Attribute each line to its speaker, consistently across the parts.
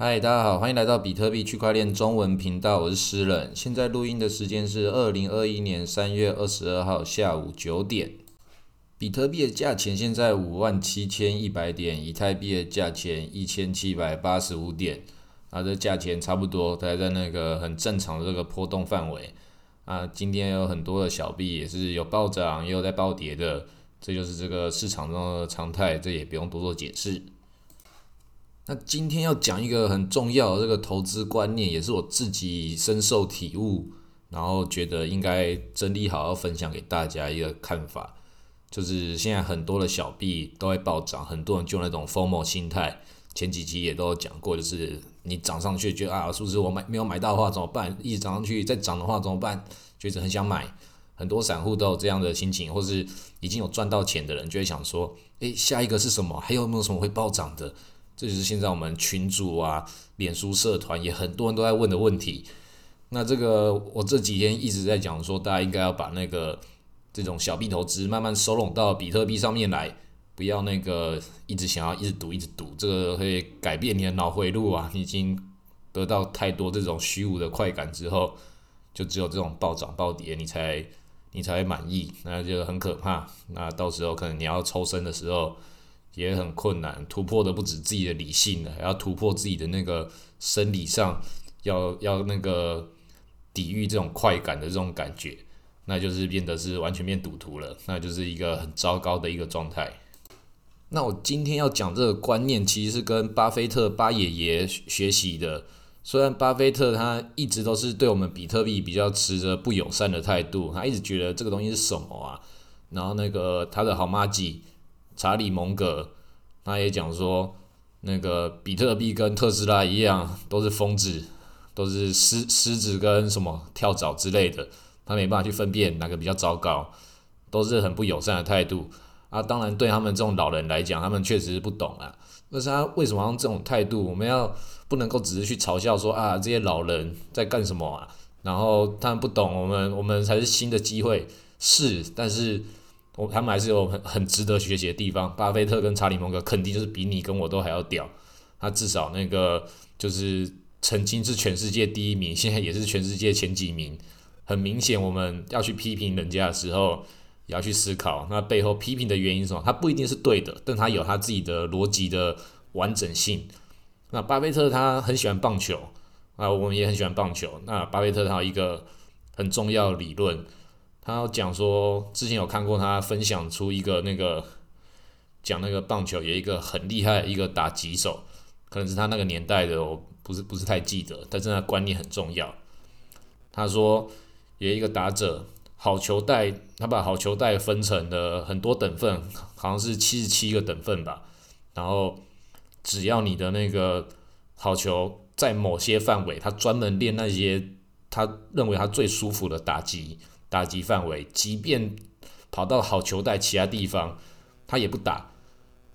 Speaker 1: 嗨，大家好，欢迎来到比特币区块链中文频道，我是诗人。现在录音的时间是二零二一年三月二十二号下午九点。比特币的价钱现在五万七千一百点，以太币的价钱一千七百八十五点，啊，这价钱差不多，还在那个很正常的这个波动范围。啊，今天有很多的小币也是有暴涨，也有在暴跌的，这就是这个市场中的常态，这也不用多做解释。那今天要讲一个很重要的这个投资观念，也是我自己深受体悟，然后觉得应该整理好要分享给大家一个看法，就是现在很多的小币都会暴涨，很多人就那种 FOMO 心态，前几集也都有讲过，就是你涨上去觉得啊，是不是我买没有买到的话怎么办？一直涨上去再涨的话怎么办？觉得很想买，很多散户都有这样的心情，或是已经有赚到钱的人就会想说，诶，下一个是什么？还有没有什么会暴涨的？这就是现在我们群主啊、脸书社团也很多人都在问的问题。那这个我这几天一直在讲说，大家应该要把那个这种小币投资慢慢收拢到比特币上面来，不要那个一直想要一直赌一直赌，这个会改变你的脑回路啊。你已经得到太多这种虚无的快感之后，就只有这种暴涨暴跌，你才你才会满意，那就很可怕。那到时候可能你要抽身的时候。也很困难，突破的不止自己的理性了，还要突破自己的那个生理上，要要那个抵御这种快感的这种感觉，那就是变得是完全变赌徒了，那就是一个很糟糕的一个状态。那我今天要讲这个观念，其实是跟巴菲特巴爷爷学习的。虽然巴菲特他一直都是对我们比特币比较持着不友善的态度，他一直觉得这个东西是什么啊？然后那个他的好妈鸡。查理蒙格他也讲说，那个比特币跟特斯拉一样，都是疯子，都是狮狮子跟什么跳蚤之类的，他没办法去分辨哪个比较糟糕，都是很不友善的态度啊。当然，对他们这种老人来讲，他们确实是不懂啊。但是他为什么用这种态度？我们要不能够只是去嘲笑说啊，这些老人在干什么啊？然后他们不懂，我们我们才是新的机会，是，但是。我他们还是有很很值得学习的地方。巴菲特跟查理蒙格肯定就是比你跟我都还要屌。他至少那个就是曾经是全世界第一名，现在也是全世界前几名。很明显，我们要去批评人家的时候，也要去思考那背后批评的原因是什么。他不一定是对的，但他有他自己的逻辑的完整性。那巴菲特他很喜欢棒球啊，我们也很喜欢棒球。那巴菲特他有一个很重要理论。他讲说，之前有看过他分享出一个那个讲那个棒球有一个很厉害一个打击手，可能是他那个年代的，我不是不是太记得，但是他观念很重要。他说有一个打者好球带，他把好球带分成了很多等份，好像是七十七个等份吧。然后只要你的那个好球在某些范围，他专门练那些他认为他最舒服的打击。打击范围，即便跑到好球带其他地方，他也不打，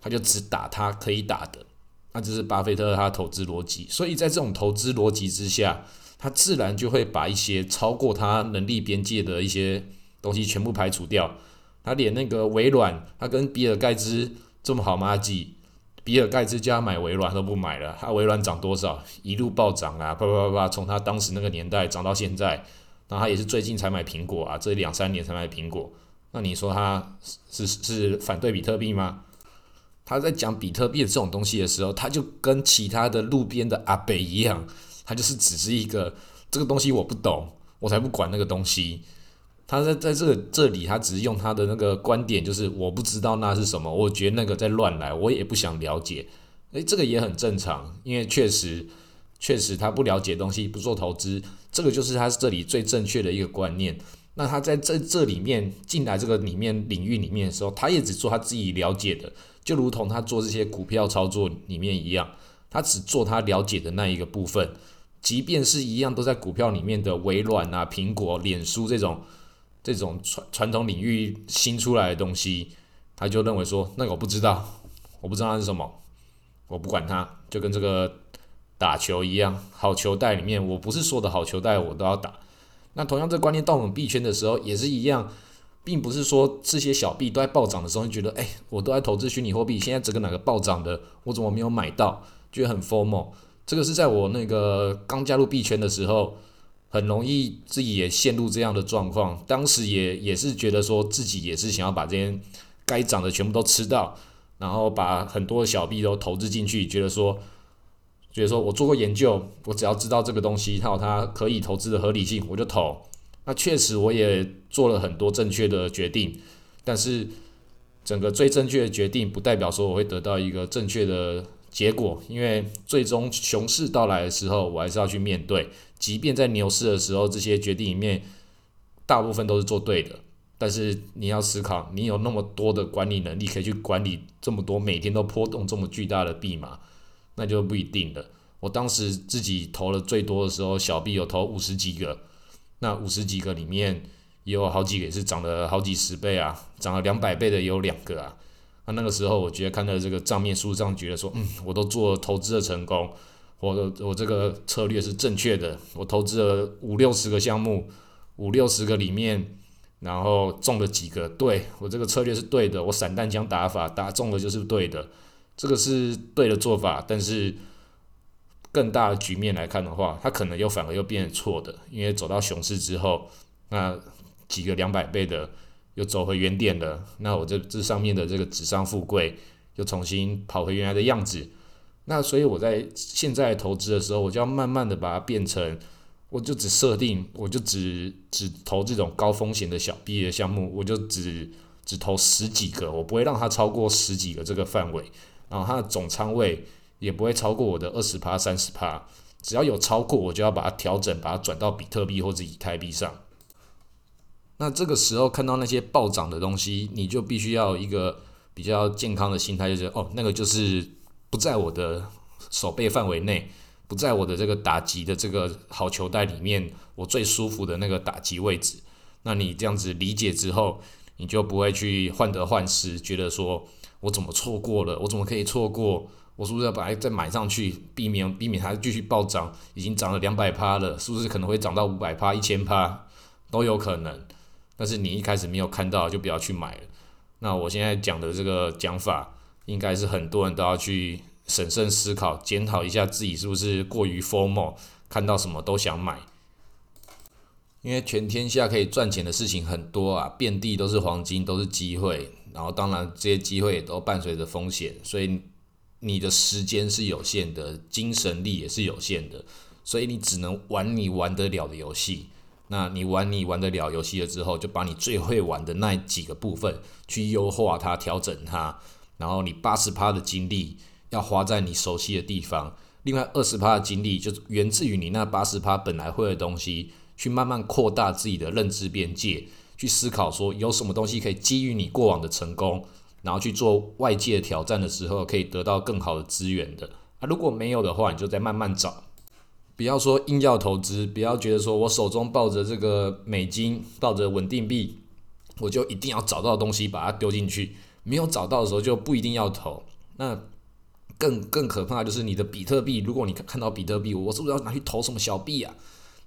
Speaker 1: 他就只打他可以打的。那这是巴菲特他投资逻辑。所以在这种投资逻辑之下，他自然就会把一些超过他能力边界的一些东西全部排除掉。他连那个微软，他跟比尔盖茨这么好吗？几比尔盖茨叫他买微软都不买了。他微软涨多少？一路暴涨啊！啪啪啪啪，从他当时那个年代涨到现在。那他也是最近才买苹果啊，这两三年才买苹果。那你说他是是反对比特币吗？他在讲比特币的这种东西的时候，他就跟其他的路边的阿北一样，他就是只是一个这个东西我不懂，我才不管那个东西。他在在这个这里，他只是用他的那个观点，就是我不知道那是什么，我觉得那个在乱来，我也不想了解。诶，这个也很正常，因为确实。确实，他不了解东西，不做投资，这个就是他这里最正确的一个观念。那他在这这里面进来这个里面领域里面的时候，他也只做他自己了解的，就如同他做这些股票操作里面一样，他只做他了解的那一个部分。即便是一样都在股票里面的微软啊、苹果、脸书这种这种传传统领域新出来的东西，他就认为说那个我不知道，我不知道那是什么，我不管它，就跟这个。打球一样，好球袋里面，我不是说的好球袋我都要打。那同样，这观念到我们币圈的时候也是一样，并不是说这些小币都在暴涨的时候，你觉得，哎，我都在投资虚拟货币，现在这个哪个暴涨的，我怎么没有买到，觉得很 formal。这个是在我那个刚加入币圈的时候，很容易自己也陷入这样的状况。当时也也是觉得说自己也是想要把这些该涨的全部都吃到，然后把很多小币都投资进去，觉得说，觉得说我做过研究，我只要知道这个东西它有它可以投资的合理性，我就投。那确实我也做了很多正确的决定，但是整个最正确的决定不代表说我会得到一个正确的。结果，因为最终熊市到来的时候，我还是要去面对。即便在牛市的时候，这些决定里面大部分都是做对的，但是你要思考，你有那么多的管理能力可以去管理这么多每天都波动这么巨大的币吗？那就不一定了。我当时自己投了最多的时候，小币有投五十几个，那五十几个里面也有好几个也是涨了好几十倍啊，涨了两百倍的也有两个啊。那那个时候，我觉得看到这个账面数上，觉得说，嗯，我都做投资的成功，我我这个策略是正确的，我投资了五六十个项目，五六十个里面，然后中了几个，对我这个策略是对的，我散弹枪打法打中了就是对的，这个是对的做法。但是更大的局面来看的话，它可能又反而又变成错的，因为走到熊市之后，那几个两百倍的。又走回原点了，那我这这上面的这个纸上富贵又重新跑回原来的样子，那所以我在现在投资的时候，我就要慢慢的把它变成，我就只设定，我就只只投这种高风险的小币的项目，我就只只投十几个，我不会让它超过十几个这个范围，然后它的总仓位也不会超过我的二十趴三十趴，只要有超过，我就要把它调整，把它转到比特币或者以太币上。那这个时候看到那些暴涨的东西，你就必须要一个比较健康的心态，就是哦，那个就是不在我的手背范围内，不在我的这个打击的这个好球袋里面，我最舒服的那个打击位置。那你这样子理解之后，你就不会去患得患失，觉得说我怎么错过了，我怎么可以错过？我是不是要把它再买上去，避免避免它继续暴涨？已经涨了两百趴了，是不是可能会涨到五百趴、一千趴都有可能？但是你一开始没有看到，就不要去买了。那我现在讲的这个讲法，应该是很多人都要去审慎思考、检讨一下自己是不是过于 formal，看到什么都想买。因为全天下可以赚钱的事情很多啊，遍地都是黄金，都是机会。然后当然这些机会也都伴随着风险，所以你的时间是有限的，精神力也是有限的，所以你只能玩你玩得了的游戏。那你玩你玩得了游戏了之后，就把你最会玩的那几个部分去优化它、调整它，然后你八十趴的精力要花在你熟悉的地方，另外二十趴的精力就源自于你那八十趴本来会的东西，去慢慢扩大自己的认知边界，去思考说有什么东西可以基于你过往的成功，然后去做外界挑战的时候可以得到更好的资源的。啊，如果没有的话，你就再慢慢找。不要说硬要投资，不要觉得说我手中抱着这个美金，抱着稳定币，我就一定要找到东西把它丢进去。没有找到的时候就不一定要投。那更更可怕就是你的比特币，如果你看到比特币，我是不是要拿去投什么小币啊？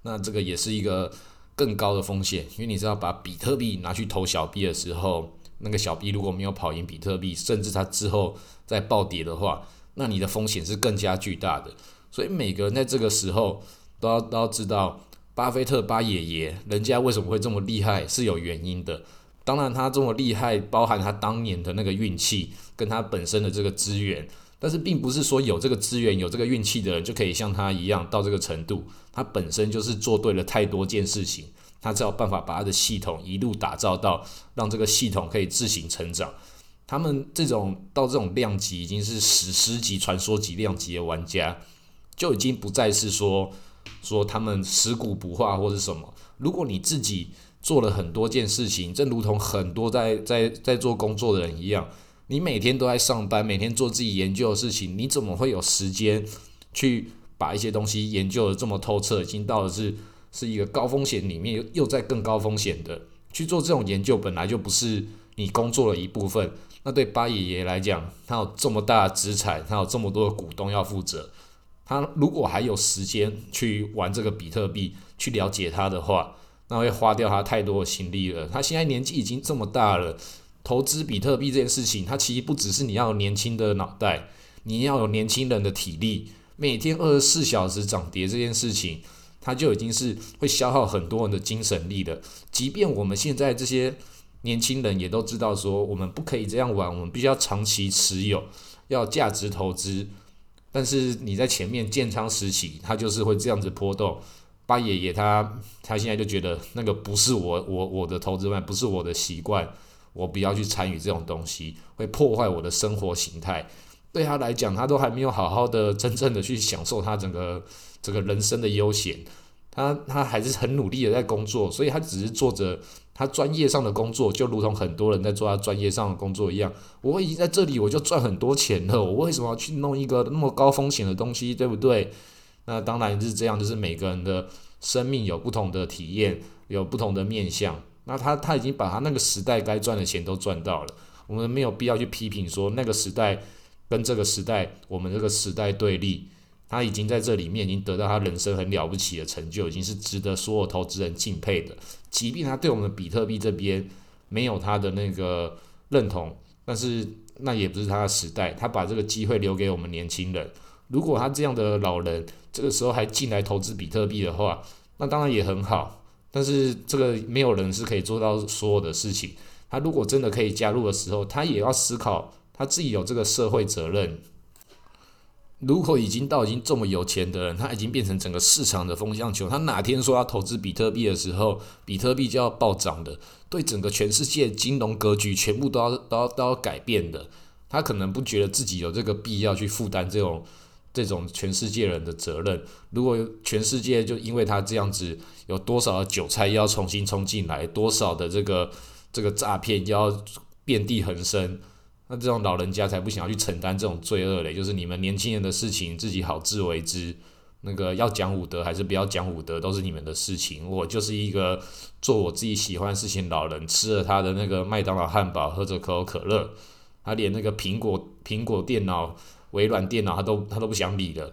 Speaker 1: 那这个也是一个更高的风险，因为你知道把比特币拿去投小币的时候，那个小币如果没有跑赢比特币，甚至它之后再暴跌的话，那你的风险是更加巨大的。所以每个人在这个时候都要都要知道，巴菲特巴爷爷人家为什么会这么厉害是有原因的。当然他这么厉害，包含他当年的那个运气跟他本身的这个资源，但是并不是说有这个资源有这个运气的人就可以像他一样到这个程度。他本身就是做对了太多件事情，他才有办法把他的系统一路打造到让这个系统可以自行成长。他们这种到这种量级已经是史诗级、传说级量级的玩家。就已经不再是说说他们尸骨不化或是什么。如果你自己做了很多件事情，正如同很多在在在做工作的人一样，你每天都在上班，每天做自己研究的事情，你怎么会有时间去把一些东西研究的这么透彻？已经到了是是一个高风险里面又又在更高风险的去做这种研究，本来就不是你工作的一部分。那对八爷爷来讲，他有这么大的资产，他有这么多的股东要负责。他如果还有时间去玩这个比特币，去了解它的话，那会花掉他太多的心力了。他现在年纪已经这么大了，投资比特币这件事情，它其实不只是你要有年轻的脑袋，你要有年轻人的体力，每天二十四小时涨跌这件事情，它就已经是会消耗很多人的精神力的。即便我们现在这些年轻人也都知道说，我们不可以这样玩，我们必须要长期持有，要价值投资。但是你在前面建仓时期，它就是会这样子波动。八爷爷他他现在就觉得那个不是我我我的投资观，不是我的习惯，我不要去参与这种东西，会破坏我的生活形态。对他来讲，他都还没有好好的真正的去享受他整个这个人生的悠闲。他他还是很努力的在工作，所以他只是做着他专业上的工作，就如同很多人在做他专业上的工作一样。我已经在这里，我就赚很多钱了，我为什么要去弄一个那么高风险的东西，对不对？那当然是这样，就是每个人的生命有不同的体验，有不同的面相。那他他已经把他那个时代该赚的钱都赚到了，我们没有必要去批评说那个时代跟这个时代，我们这个时代对立。他已经在这里面已经得到他人生很了不起的成就，已经是值得所有投资人敬佩的。即便他对我们比特币这边没有他的那个认同，但是那也不是他的时代，他把这个机会留给我们年轻人。如果他这样的老人这个时候还进来投资比特币的话，那当然也很好。但是这个没有人是可以做到所有的事情。他如果真的可以加入的时候，他也要思考他自己有这个社会责任。如果已经到已经这么有钱的人，他已经变成整个市场的风向球，他哪天说要投资比特币的时候，比特币就要暴涨的，对整个全世界金融格局全部都要都要都要改变的。他可能不觉得自己有这个必要去负担这种。这种全世界人的责任，如果全世界就因为他这样子，有多少的韭菜要重新冲进来，多少的这个这个诈骗要遍地横生，那这种老人家才不想要去承担这种罪恶嘞。就是你们年轻人的事情自己好自为之，那个要讲武德还是不要讲武德，都是你们的事情。我就是一个做我自己喜欢的事情老人，吃了他的那个麦当劳汉堡，喝着可口可乐，他连那个苹果苹果电脑。微软电脑他都他都不想理了，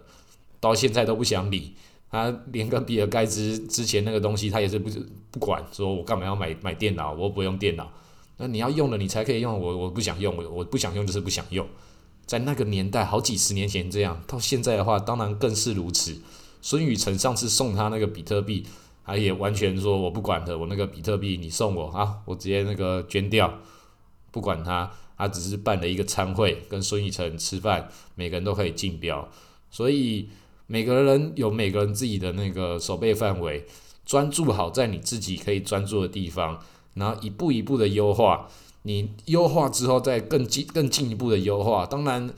Speaker 1: 到现在都不想理。他连跟比尔盖茨之前那个东西，他也是不不管，说我干嘛要买买电脑？我不用电脑。那你要用了，你才可以用。我我不想用，我我不想用就是不想用。在那个年代，好几十年前这样，到现在的话，当然更是如此。孙宇晨上次送他那个比特币，他也完全说我不管的，我那个比特币你送我啊，我直接那个捐掉，不管他。他只是办了一个餐会，跟孙宇晨吃饭，每个人都可以竞标，所以每个人有每个人自己的那个守备范围，专注好在你自己可以专注的地方，然后一步一步的优化，你优化之后再更进更进一步的优化。当然，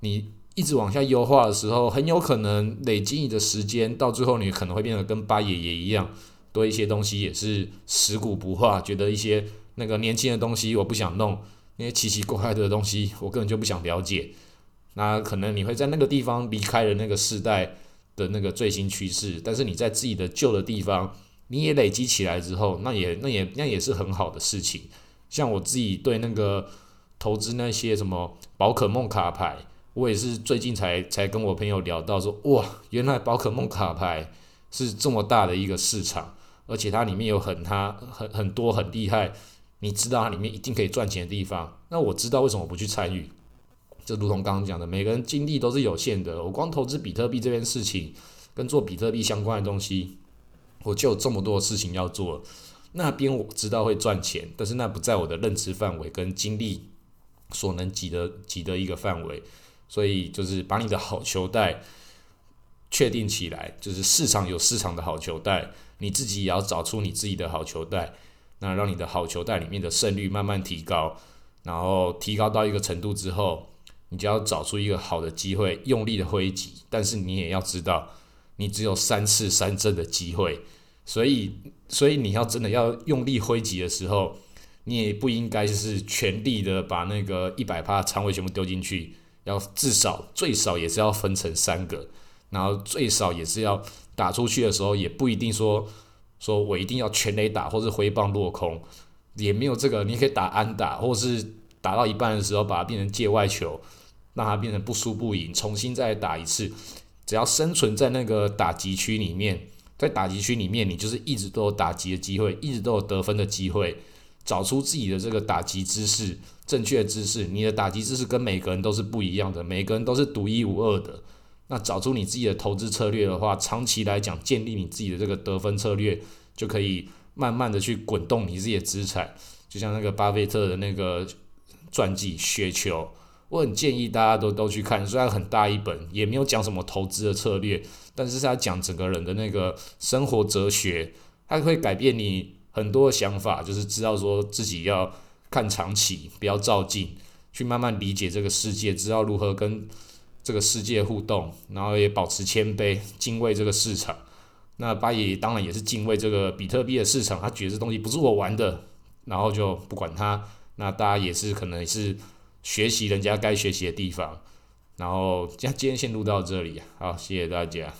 Speaker 1: 你一直往下优化的时候，很有可能累积你的时间，到最后你可能会变得跟八爷爷一样，多一些东西也是食古不化，觉得一些那个年轻的东西我不想弄。那些奇奇怪怪的东西，我根本就不想了解。那可能你会在那个地方离开了那个时代的那个最新趋势，但是你在自己的旧的地方，你也累积起来之后，那也那也那也是很好的事情。像我自己对那个投资那些什么宝可梦卡牌，我也是最近才才跟我朋友聊到说，哇，原来宝可梦卡牌是这么大的一个市场，而且它里面有很它很很多很厉害。你知道它里面一定可以赚钱的地方，那我知道为什么不去参与。就如同刚刚讲的，每个人精力都是有限的。我光投资比特币这件事情，跟做比特币相关的东西，我就有这么多事情要做。那边我知道会赚钱，但是那不在我的认知范围跟精力所能及的及的一个范围。所以就是把你的好球带确定起来，就是市场有市场的好球带，你自己也要找出你自己的好球带。那让你的好球袋里面的胜率慢慢提高，然后提高到一个程度之后，你就要找出一个好的机会，用力的挥击。但是你也要知道，你只有三次三振的机会，所以，所以你要真的要用力挥击的时候，你也不应该就是全力的把那个一百趴仓位全部丢进去，要至少最少也是要分成三个，然后最少也是要打出去的时候，也不一定说。说我一定要全垒打，或是挥棒落空，也没有这个。你可以打安打，或是打到一半的时候把它变成界外球，让它变成不输不赢，重新再打一次。只要生存在那个打击区里面，在打击区里面，你就是一直都有打击的机会，一直都有得分的机会。找出自己的这个打击姿势，正确的姿势。你的打击姿势跟每个人都是不一样的，每个人都是独一无二的。那找出你自己的投资策略的话，长期来讲，建立你自己的这个得分策略，就可以慢慢的去滚动你自己的资产。就像那个巴菲特的那个传记《雪球》，我很建议大家都都去看。虽然很大一本，也没有讲什么投资的策略，但是他讲整个人的那个生活哲学，他会改变你很多的想法，就是知道说自己要看长期，不要照进，去慢慢理解这个世界，知道如何跟。这个世界互动，然后也保持谦卑，敬畏这个市场。那巴爷当然也是敬畏这个比特币的市场，他觉得这东西不是我玩的，然后就不管它。那大家也是可能也是学习人家该学习的地方。然后今今天先录到这里，好，谢谢大家。